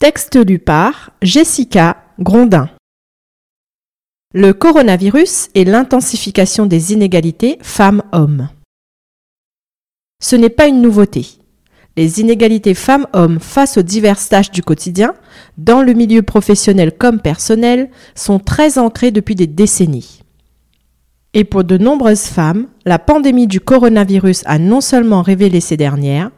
Texte lu par Jessica Grondin. Le coronavirus et l'intensification des inégalités femmes-hommes. Ce n'est pas une nouveauté. Les inégalités femmes-hommes face aux diverses tâches du quotidien, dans le milieu professionnel comme personnel, sont très ancrées depuis des décennies. Et pour de nombreuses femmes, la pandémie du coronavirus a non seulement révélé ces dernières,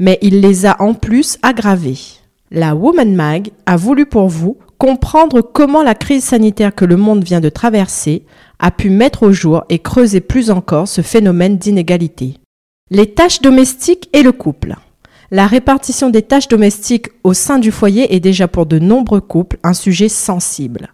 mais il les a en plus aggravées la Woman Mag a voulu pour vous comprendre comment la crise sanitaire que le monde vient de traverser a pu mettre au jour et creuser plus encore ce phénomène d'inégalité. Les tâches domestiques et le couple. La répartition des tâches domestiques au sein du foyer est déjà pour de nombreux couples un sujet sensible.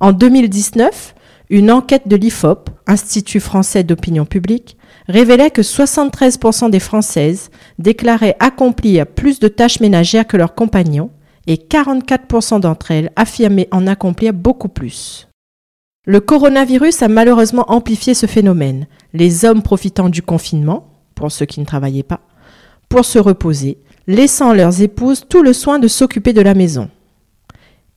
En 2019, une enquête de l'IFOP, Institut français d'opinion publique, révélait que 73% des Françaises déclaraient accomplir plus de tâches ménagères que leurs compagnons et 44% d'entre elles affirmaient en accomplir beaucoup plus. Le coronavirus a malheureusement amplifié ce phénomène, les hommes profitant du confinement, pour ceux qui ne travaillaient pas, pour se reposer, laissant leurs épouses tout le soin de s'occuper de la maison.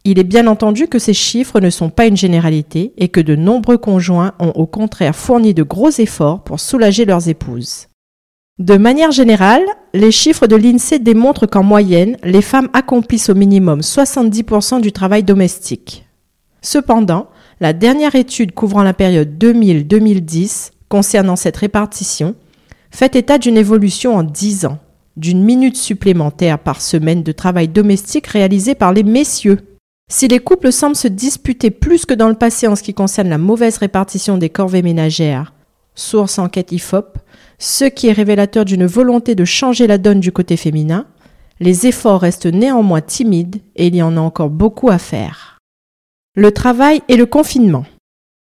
Il est bien entendu que ces chiffres ne sont pas une généralité et que de nombreux conjoints ont au contraire fourni de gros efforts pour soulager leurs épouses. De manière générale, les chiffres de l'INSEE démontrent qu'en moyenne, les femmes accomplissent au minimum 70% du travail domestique. Cependant, la dernière étude couvrant la période 2000-2010 concernant cette répartition fait état d'une évolution en 10 ans, d'une minute supplémentaire par semaine de travail domestique réalisé par les messieurs. Si les couples semblent se disputer plus que dans le passé en ce qui concerne la mauvaise répartition des corvées ménagères, source enquête IFOP, ce qui est révélateur d'une volonté de changer la donne du côté féminin, les efforts restent néanmoins timides et il y en a encore beaucoup à faire. Le travail et le confinement.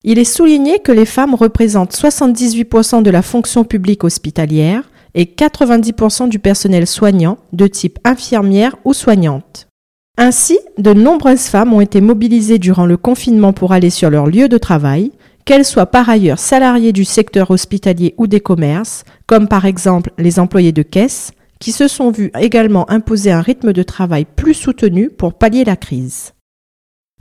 Il est souligné que les femmes représentent 78% de la fonction publique hospitalière et 90% du personnel soignant de type infirmière ou soignante. Ainsi, de nombreuses femmes ont été mobilisées durant le confinement pour aller sur leur lieu de travail, qu'elles soient par ailleurs salariées du secteur hospitalier ou des commerces, comme par exemple les employés de caisse, qui se sont vus également imposer un rythme de travail plus soutenu pour pallier la crise.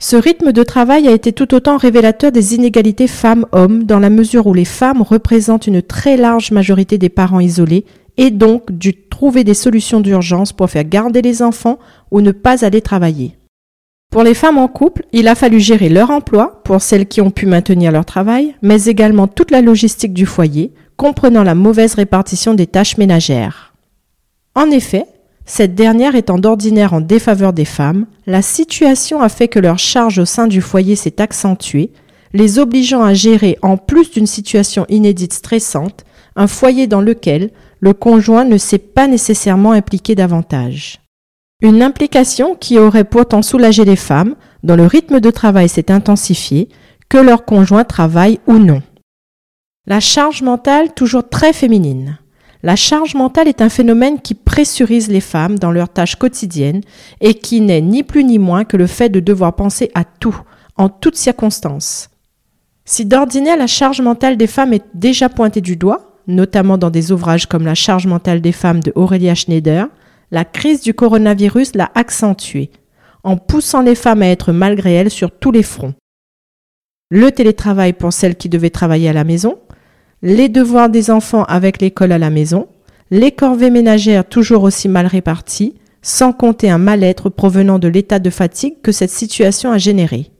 Ce rythme de travail a été tout autant révélateur des inégalités femmes-hommes dans la mesure où les femmes représentent une très large majorité des parents isolés et donc dû trouver des solutions d'urgence pour faire garder les enfants ou ne pas aller travailler. Pour les femmes en couple, il a fallu gérer leur emploi, pour celles qui ont pu maintenir leur travail, mais également toute la logistique du foyer, comprenant la mauvaise répartition des tâches ménagères. En effet, cette dernière étant d'ordinaire en défaveur des femmes, la situation a fait que leur charge au sein du foyer s'est accentuée, les obligeant à gérer, en plus d'une situation inédite stressante, un foyer dans lequel le conjoint ne s'est pas nécessairement impliqué davantage. Une implication qui aurait pourtant soulagé les femmes dont le rythme de travail s'est intensifié, que leur conjoint travaille ou non. La charge mentale toujours très féminine. La charge mentale est un phénomène qui pressurise les femmes dans leurs tâches quotidiennes et qui n'est ni plus ni moins que le fait de devoir penser à tout, en toutes circonstances. Si d'ordinaire la charge mentale des femmes est déjà pointée du doigt, notamment dans des ouvrages comme La charge mentale des femmes de Aurélia Schneider, la crise du coronavirus l'a accentuée, en poussant les femmes à être malgré elles sur tous les fronts. Le télétravail pour celles qui devaient travailler à la maison, les devoirs des enfants avec l'école à la maison, les corvées ménagères toujours aussi mal réparties, sans compter un mal-être provenant de l'état de fatigue que cette situation a généré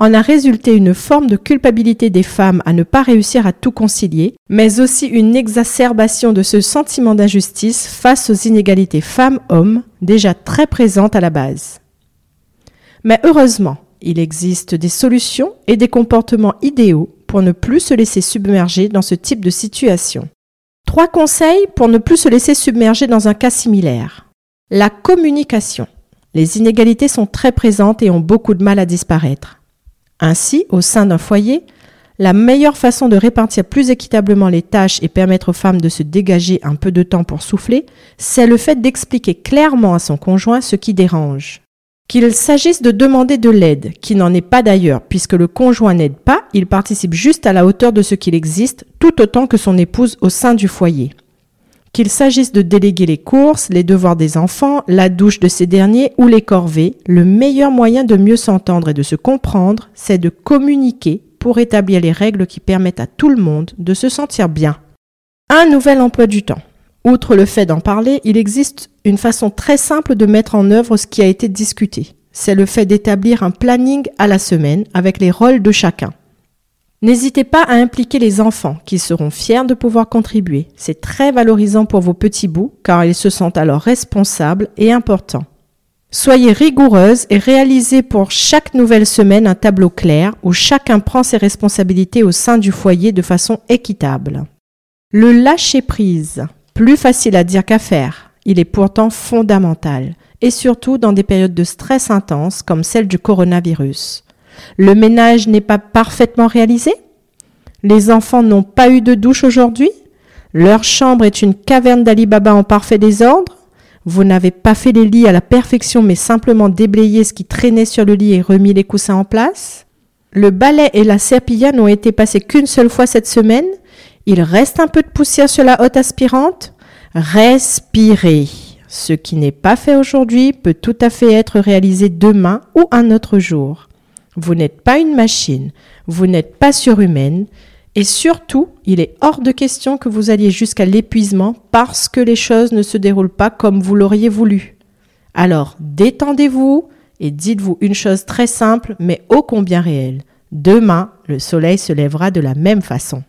en a résulté une forme de culpabilité des femmes à ne pas réussir à tout concilier, mais aussi une exacerbation de ce sentiment d'injustice face aux inégalités femmes-hommes déjà très présentes à la base. Mais heureusement, il existe des solutions et des comportements idéaux pour ne plus se laisser submerger dans ce type de situation. Trois conseils pour ne plus se laisser submerger dans un cas similaire. La communication. Les inégalités sont très présentes et ont beaucoup de mal à disparaître. Ainsi, au sein d'un foyer, la meilleure façon de répartir plus équitablement les tâches et permettre aux femmes de se dégager un peu de temps pour souffler, c'est le fait d'expliquer clairement à son conjoint ce qui dérange. Qu'il s'agisse de demander de l'aide, qui n'en est pas d'ailleurs, puisque le conjoint n'aide pas, il participe juste à la hauteur de ce qu'il existe, tout autant que son épouse au sein du foyer. Qu'il s'agisse de déléguer les courses, les devoirs des enfants, la douche de ces derniers ou les corvées, le meilleur moyen de mieux s'entendre et de se comprendre, c'est de communiquer pour établir les règles qui permettent à tout le monde de se sentir bien. Un nouvel emploi du temps. Outre le fait d'en parler, il existe une façon très simple de mettre en œuvre ce qui a été discuté. C'est le fait d'établir un planning à la semaine avec les rôles de chacun. N'hésitez pas à impliquer les enfants qui seront fiers de pouvoir contribuer. C'est très valorisant pour vos petits bouts car ils se sentent alors responsables et importants. Soyez rigoureuse et réalisez pour chaque nouvelle semaine un tableau clair où chacun prend ses responsabilités au sein du foyer de façon équitable. Le lâcher-prise, plus facile à dire qu'à faire, il est pourtant fondamental, et surtout dans des périodes de stress intense comme celle du coronavirus. Le ménage n'est pas parfaitement réalisé? Les enfants n'ont pas eu de douche aujourd'hui? Leur chambre est une caverne d'Alibaba en parfait désordre? Vous n'avez pas fait les lits à la perfection mais simplement déblayé ce qui traînait sur le lit et remis les coussins en place? Le balai et la serpillière n'ont été passés qu'une seule fois cette semaine. Il reste un peu de poussière sur la hotte aspirante. Respirez. Ce qui n'est pas fait aujourd'hui peut tout à fait être réalisé demain ou un autre jour. Vous n'êtes pas une machine, vous n'êtes pas surhumaine, et surtout, il est hors de question que vous alliez jusqu'à l'épuisement parce que les choses ne se déroulent pas comme vous l'auriez voulu. Alors, détendez-vous et dites-vous une chose très simple mais ô combien réelle. Demain, le soleil se lèvera de la même façon.